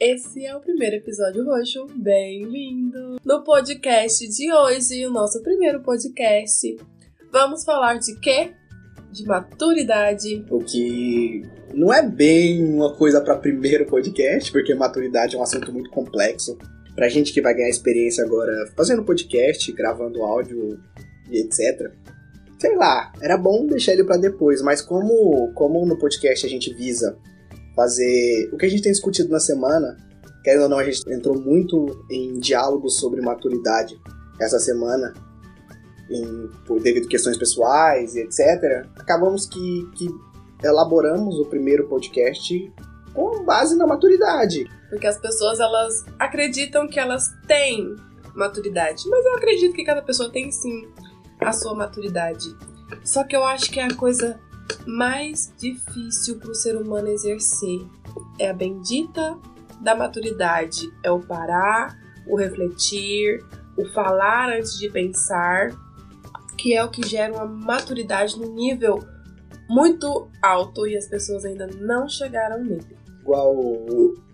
Esse é o primeiro episódio roxo. Bem-vindo! No podcast de hoje, o nosso primeiro podcast, vamos falar de quê? De maturidade. O que não é bem uma coisa para primeiro podcast, porque maturidade é um assunto muito complexo. Pra gente que vai ganhar experiência agora fazendo podcast, gravando áudio e etc. Sei lá, era bom deixar ele para depois, mas como, como no podcast a gente visa fazer o que a gente tem discutido na semana, querendo ou não, a gente entrou muito em diálogos sobre maturidade essa semana, em, por devido a questões pessoais e etc. Acabamos que, que elaboramos o primeiro podcast com base na maturidade. Porque as pessoas elas acreditam que elas têm maturidade, mas eu acredito que cada pessoa tem sim a sua maturidade. Só que eu acho que é a coisa mais difícil para o ser humano exercer é a bendita da maturidade. É o parar, o refletir, o falar antes de pensar, que é o que gera uma maturidade no nível muito alto e as pessoas ainda não chegaram nele. Igual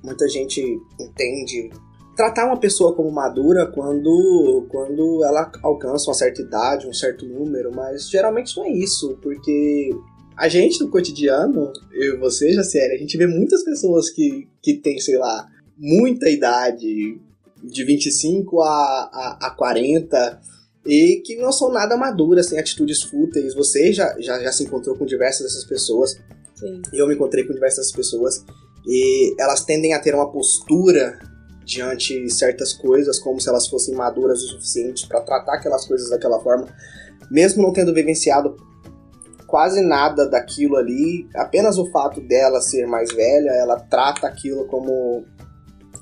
muita gente entende tratar uma pessoa como madura quando, quando ela alcança uma certa idade, um certo número, mas geralmente não é isso, porque a gente no cotidiano, eu e você, Jaciele, a gente vê muitas pessoas que, que têm, sei lá, muita idade, de 25 a, a, a 40, e que não são nada maduras, têm atitudes fúteis. Você já, já, já se encontrou com diversas dessas pessoas. Sim. Eu me encontrei com diversas pessoas. E elas tendem a ter uma postura diante certas coisas, como se elas fossem maduras o suficiente para tratar aquelas coisas daquela forma, mesmo não tendo vivenciado quase nada daquilo ali, apenas o fato dela ser mais velha, ela trata aquilo como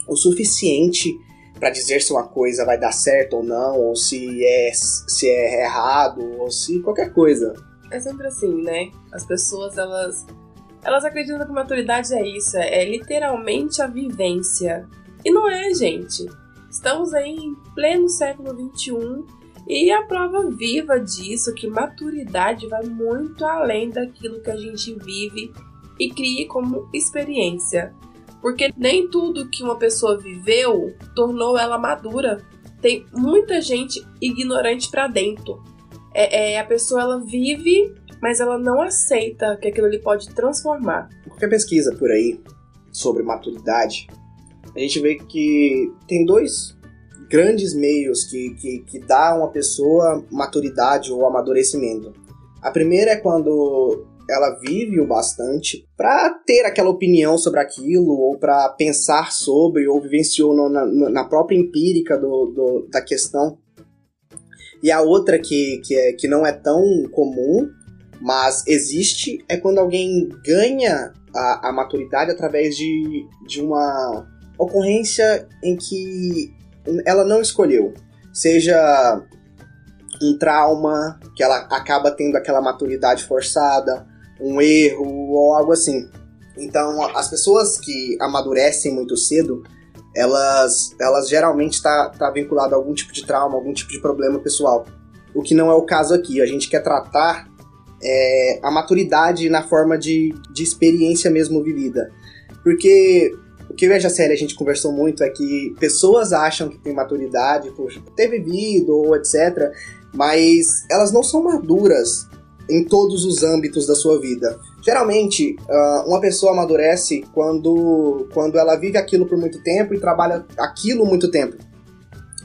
o suficiente para dizer se uma coisa vai dar certo ou não, ou se é, se é errado, ou se qualquer coisa. É sempre assim, né? As pessoas, elas, elas acreditam que maturidade é isso, é literalmente a vivência. E não é, gente. Estamos aí em pleno século XXI e a prova viva disso, que maturidade vai muito além daquilo que a gente vive e cria como experiência. Porque nem tudo que uma pessoa viveu tornou ela madura. Tem muita gente ignorante para dentro. É, é, a pessoa ela vive, mas ela não aceita que aquilo ali pode transformar. Qualquer pesquisa por aí sobre maturidade, a gente vê que tem dois grandes meios que, que, que dá a uma pessoa maturidade ou amadurecimento. A primeira é quando ela vive o bastante para ter aquela opinião sobre aquilo, ou para pensar sobre, ou vivenciou na, na, própria empírica do, do, da questão. E a outra que, que, é, que não é tão comum, mas existe, é quando alguém ganha a, a maturidade através de, de uma ocorrência em que ela não escolheu. Seja um trauma, que ela acaba tendo aquela maturidade forçada, um erro ou algo assim. Então, as pessoas que amadurecem muito cedo, elas, elas geralmente está tá vinculado a algum tipo de trauma, algum tipo de problema pessoal. O que não é o caso aqui. A gente quer tratar é, a maturidade na forma de, de experiência mesmo vivida. Porque o que eu e a a gente conversou muito é que pessoas acham que tem maturidade por ter vivido ou etc., mas elas não são maduras em todos os âmbitos da sua vida. Geralmente, uh, uma pessoa amadurece quando, quando ela vive aquilo por muito tempo e trabalha aquilo muito tempo.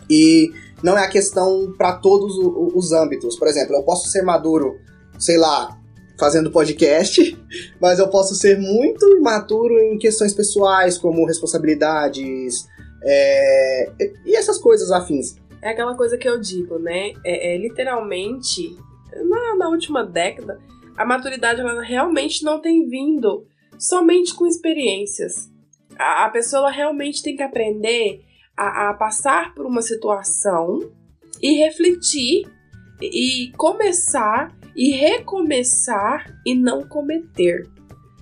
E não é a questão para todos os âmbitos. Por exemplo, eu posso ser maduro, sei lá, fazendo podcast, mas eu posso ser muito imaturo em questões pessoais, como responsabilidades é, e essas coisas afins. É aquela coisa que eu digo, né? É, é literalmente na, na última década, a maturidade ela realmente não tem vindo somente com experiências. A, a pessoa realmente tem que aprender a, a passar por uma situação e refletir e começar e recomeçar e não cometer,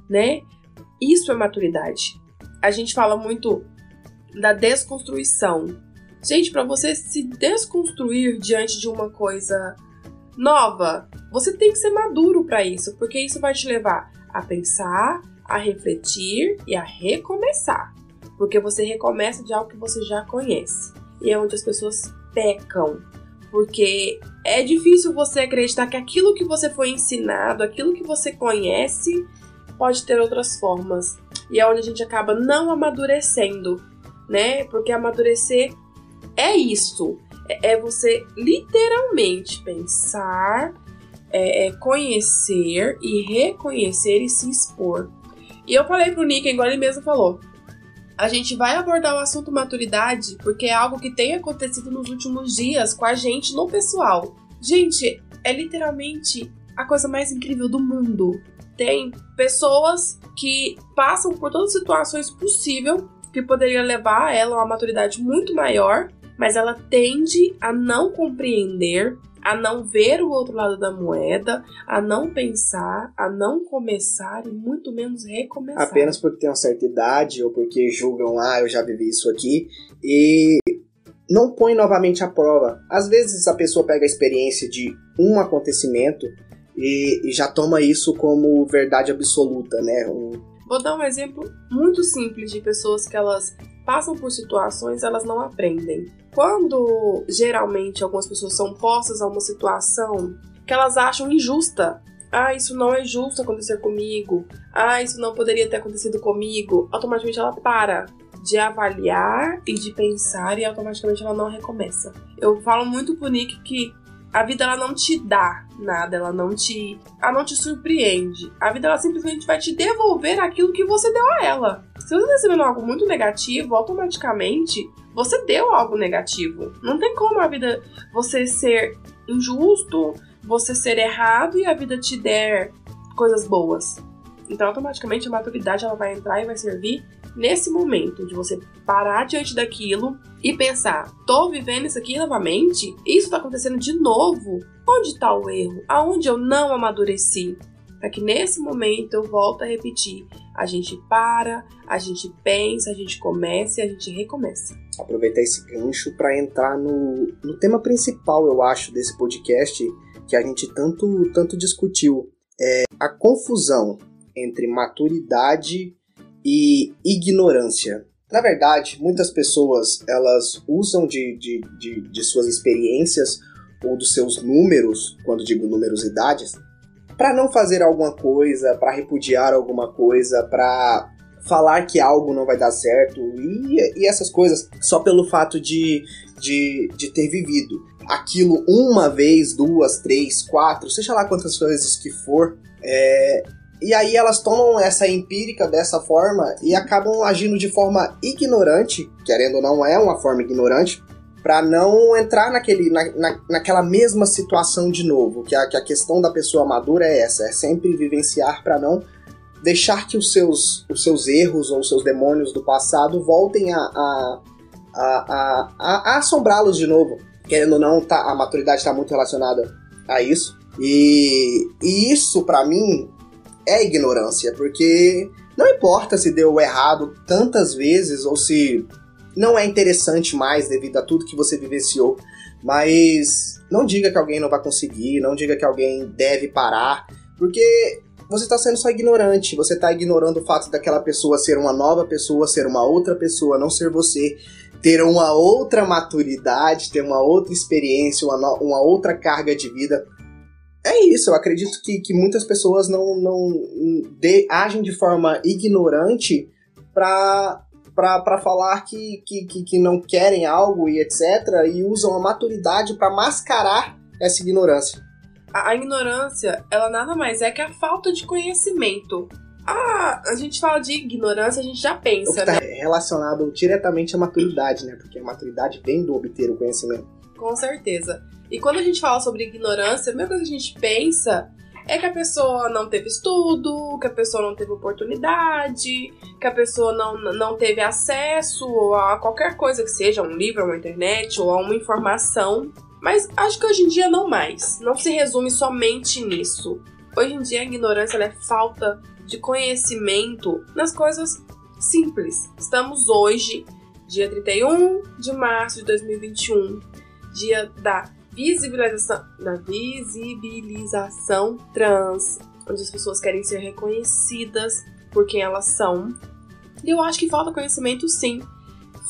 né? Isso é maturidade. A gente fala muito da desconstrução. Gente, para você se desconstruir diante de uma coisa nova, você tem que ser maduro para isso, porque isso vai te levar a pensar, a refletir e a recomeçar. Porque você recomeça de algo que você já conhece. E é onde as pessoas pecam. Porque é difícil você acreditar que aquilo que você foi ensinado, aquilo que você conhece, pode ter outras formas. E é onde a gente acaba não amadurecendo, né? Porque amadurecer é isso. É, é você literalmente pensar, é, é conhecer e reconhecer e se expor. E eu falei pro Nick, igual ele mesmo falou. A gente vai abordar o assunto maturidade porque é algo que tem acontecido nos últimos dias com a gente no pessoal. Gente, é literalmente a coisa mais incrível do mundo. Tem pessoas que passam por todas as situações possíveis que poderia levar ela a uma maturidade muito maior, mas ela tende a não compreender a não ver o outro lado da moeda, a não pensar, a não começar e muito menos recomeçar. Apenas porque tem uma certa idade ou porque julgam, ah, eu já vivi isso aqui, e não põe novamente à prova. Às vezes a pessoa pega a experiência de um acontecimento e, e já toma isso como verdade absoluta, né? Um... Vou dar um exemplo muito simples de pessoas que elas passam por situações, elas não aprendem. Quando geralmente algumas pessoas são postas a uma situação que elas acham injusta, ah, isso não é justo acontecer comigo, ah, isso não poderia ter acontecido comigo, automaticamente ela para de avaliar e de pensar e automaticamente ela não recomeça. Eu falo muito pro Nick que a vida ela não te dá nada, ela não te, ela não te surpreende. A vida ela simplesmente vai te devolver aquilo que você deu a ela. Se você está recebendo algo muito negativo, automaticamente você deu algo negativo. Não tem como a vida você ser injusto, você ser errado e a vida te der coisas boas. Então, automaticamente a maturidade ela vai entrar e vai servir nesse momento de você parar diante daquilo e pensar: tô vivendo isso aqui novamente? Isso tá acontecendo de novo? Onde tá o erro? Aonde eu não amadureci? Para que nesse momento eu volte a repetir. A gente para, a gente pensa, a gente começa e a gente recomeça. Aproveitar esse gancho para entrar no, no tema principal, eu acho, desse podcast que a gente tanto, tanto discutiu. É a confusão entre maturidade e ignorância. Na verdade, muitas pessoas elas usam de, de, de, de suas experiências ou dos seus números, quando digo numerosidades, para não fazer alguma coisa, para repudiar alguma coisa, para falar que algo não vai dar certo e, e essas coisas só pelo fato de, de, de ter vivido. Aquilo uma vez, duas, três, quatro, seja lá quantas vezes que for, é, e aí elas tomam essa empírica dessa forma e acabam agindo de forma ignorante, querendo ou não é uma forma ignorante, para não entrar naquele, na, na, naquela mesma situação de novo. Que a, que a questão da pessoa madura é essa, é sempre vivenciar para não deixar que os seus, os seus erros ou os seus demônios do passado voltem a, a, a, a, a assombrá-los de novo. Querendo ou não, tá, a maturidade está muito relacionada a isso. E, e isso, para mim, é ignorância, porque não importa se deu errado tantas vezes ou se não é interessante mais devido a tudo que você vivenciou, mas não diga que alguém não vai conseguir, não diga que alguém deve parar, porque você está sendo só ignorante, você está ignorando o fato daquela pessoa ser uma nova pessoa, ser uma outra pessoa, não ser você, ter uma outra maturidade, ter uma outra experiência, uma, uma outra carga de vida. É isso, eu acredito que, que muitas pessoas não, não de, agem de forma ignorante para para falar que, que, que, que, não querem algo e etc. e usam a maturidade para mascarar essa ignorância. A, a, ignorância, ela nada mais é que a falta de conhecimento. Ah, a gente fala de ignorância, a gente já pensa, o que tá né? relacionado diretamente à maturidade, né? Porque a maturidade vem do obter o conhecimento. Com certeza. E quando a gente fala sobre ignorância, a primeira coisa que a gente pensa é que a pessoa não teve estudo, que a pessoa não teve oportunidade, que a pessoa não, não teve acesso a qualquer coisa que seja, um livro, uma internet ou a uma informação. Mas acho que hoje em dia não mais. Não se resume somente nisso. Hoje em dia a ignorância é falta de conhecimento nas coisas simples. Estamos hoje, dia 31 de março de 2021, dia da visibilização, na visibilização trans, onde as pessoas querem ser reconhecidas por quem elas são. E eu acho que falta conhecimento sim.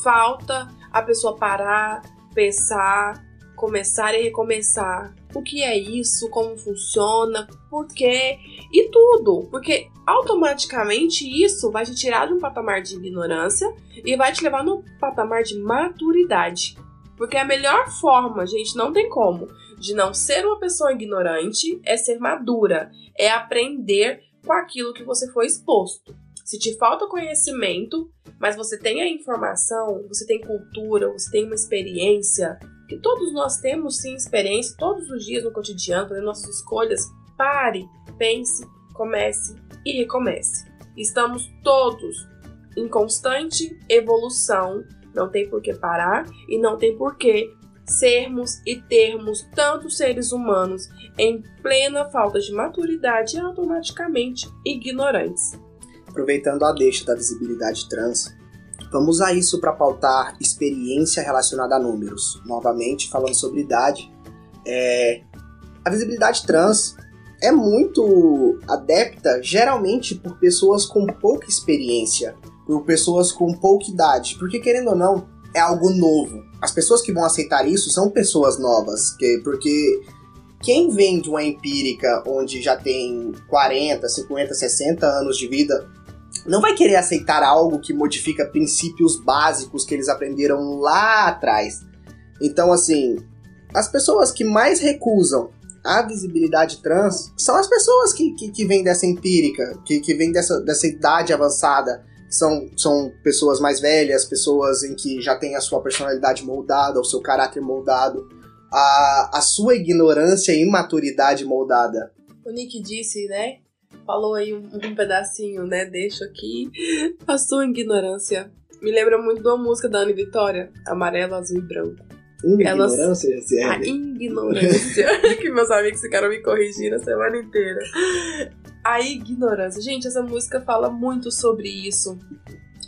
Falta a pessoa parar, pensar, começar e recomeçar. O que é isso? Como funciona? Por quê? E tudo. Porque automaticamente isso vai te tirar de um patamar de ignorância e vai te levar no patamar de maturidade. Porque a melhor forma, gente, não tem como, de não ser uma pessoa ignorante é ser madura, é aprender com aquilo que você foi exposto. Se te falta conhecimento, mas você tem a informação, você tem cultura, você tem uma experiência, que todos nós temos sim experiência todos os dias no cotidiano, fazendo nossas escolhas, pare, pense, comece e recomece. Estamos todos em constante evolução não tem por que parar e não tem por que sermos e termos tantos seres humanos em plena falta de maturidade e automaticamente ignorantes. Aproveitando a deixa da visibilidade trans, vamos usar isso para pautar experiência relacionada a números. Novamente, falando sobre idade, é... a visibilidade trans é muito adepta geralmente por pessoas com pouca experiência por pessoas com pouca idade, porque querendo ou não, é algo novo. As pessoas que vão aceitar isso são pessoas novas, que, porque quem vem de uma empírica onde já tem 40, 50, 60 anos de vida, não vai querer aceitar algo que modifica princípios básicos que eles aprenderam lá atrás. Então, assim, as pessoas que mais recusam a visibilidade trans são as pessoas que, que, que vêm dessa empírica, que, que vêm dessa, dessa idade avançada, são, são pessoas mais velhas, pessoas em que já tem a sua personalidade moldada, o seu caráter moldado, a, a sua ignorância e imaturidade moldada. O Nick disse, né? Falou aí um, um pedacinho, né? Deixo aqui a sua ignorância. Me lembra muito de uma música da Ana Vitória, Amarelo, Azul e Branco. Ignorância, Elas... A ignorância. que meus amigos ficaram me corrigindo a semana inteira a ignorância. Gente, essa música fala muito sobre isso.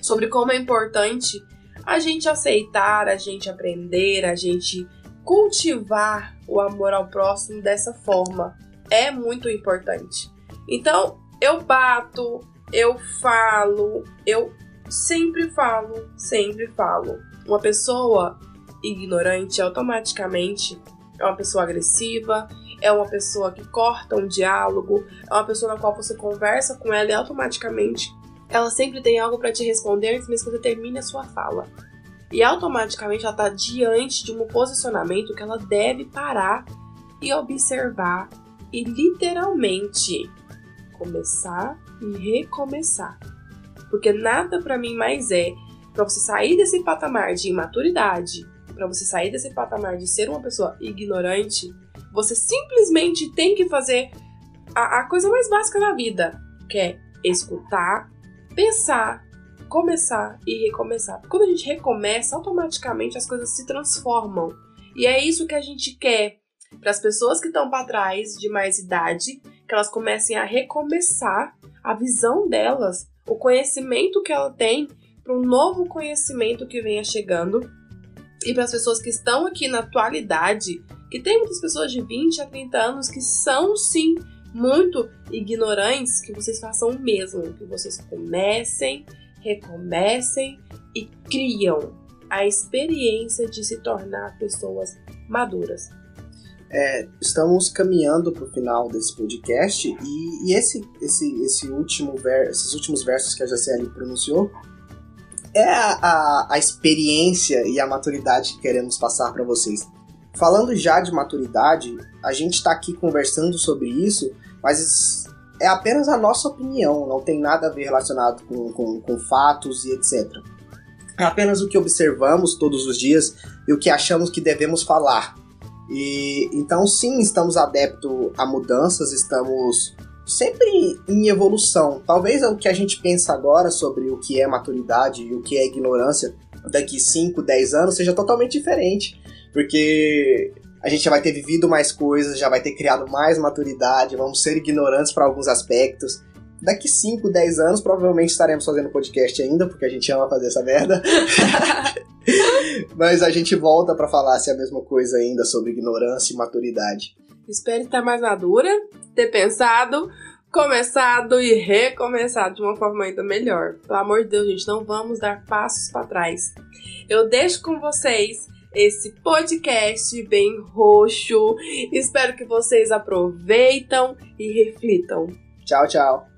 Sobre como é importante a gente aceitar, a gente aprender, a gente cultivar o amor ao próximo dessa forma. É muito importante. Então, eu bato, eu falo, eu sempre falo, sempre falo. Uma pessoa ignorante automaticamente é uma pessoa agressiva, é uma pessoa que corta um diálogo, é uma pessoa na qual você conversa com ela e automaticamente ela sempre tem algo para te responder antes mesmo que você termine a sua fala. E automaticamente ela está diante de um posicionamento que ela deve parar e observar e literalmente começar e recomeçar. Porque nada para mim mais é para você sair desse patamar de imaturidade, para você sair desse patamar de ser uma pessoa ignorante, você simplesmente tem que fazer a, a coisa mais básica da vida, que é escutar, pensar, começar e recomeçar. Quando a gente recomeça, automaticamente as coisas se transformam. E é isso que a gente quer para as pessoas que estão para trás de mais idade, que elas comecem a recomeçar a visão delas, o conhecimento que ela tem para um novo conhecimento que venha chegando. E para as pessoas que estão aqui na atualidade, que tem muitas pessoas de 20 a 30 anos que são sim muito ignorantes, que vocês façam o mesmo, que vocês comecem, recomecem e criam a experiência de se tornar pessoas maduras. É, estamos caminhando para o final desse podcast e, e, esse, esse, esse último ver, esses últimos versos que a Jaciele pronunciou é a, a, a experiência e a maturidade que queremos passar para vocês. Falando já de maturidade, a gente está aqui conversando sobre isso, mas é apenas a nossa opinião, não tem nada a ver relacionado com, com, com fatos e etc. É apenas o que observamos todos os dias e o que achamos que devemos falar. E então sim, estamos adeptos a mudanças, estamos sempre em evolução. Talvez o que a gente pensa agora sobre o que é maturidade e o que é ignorância daqui 5, 10 anos seja totalmente diferente porque a gente já vai ter vivido mais coisas, já vai ter criado mais maturidade, vamos ser ignorantes para alguns aspectos. Daqui 5, 10 anos, provavelmente estaremos fazendo podcast ainda, porque a gente ama fazer essa merda. Mas a gente volta para falar se é a mesma coisa ainda sobre ignorância e maturidade. Espero estar mais madura, ter pensado, começado e recomeçado de uma forma ainda melhor. Pelo amor de Deus, gente, não vamos dar passos para trás. Eu deixo com vocês esse podcast bem roxo. Espero que vocês aproveitem e reflitam. Tchau, tchau.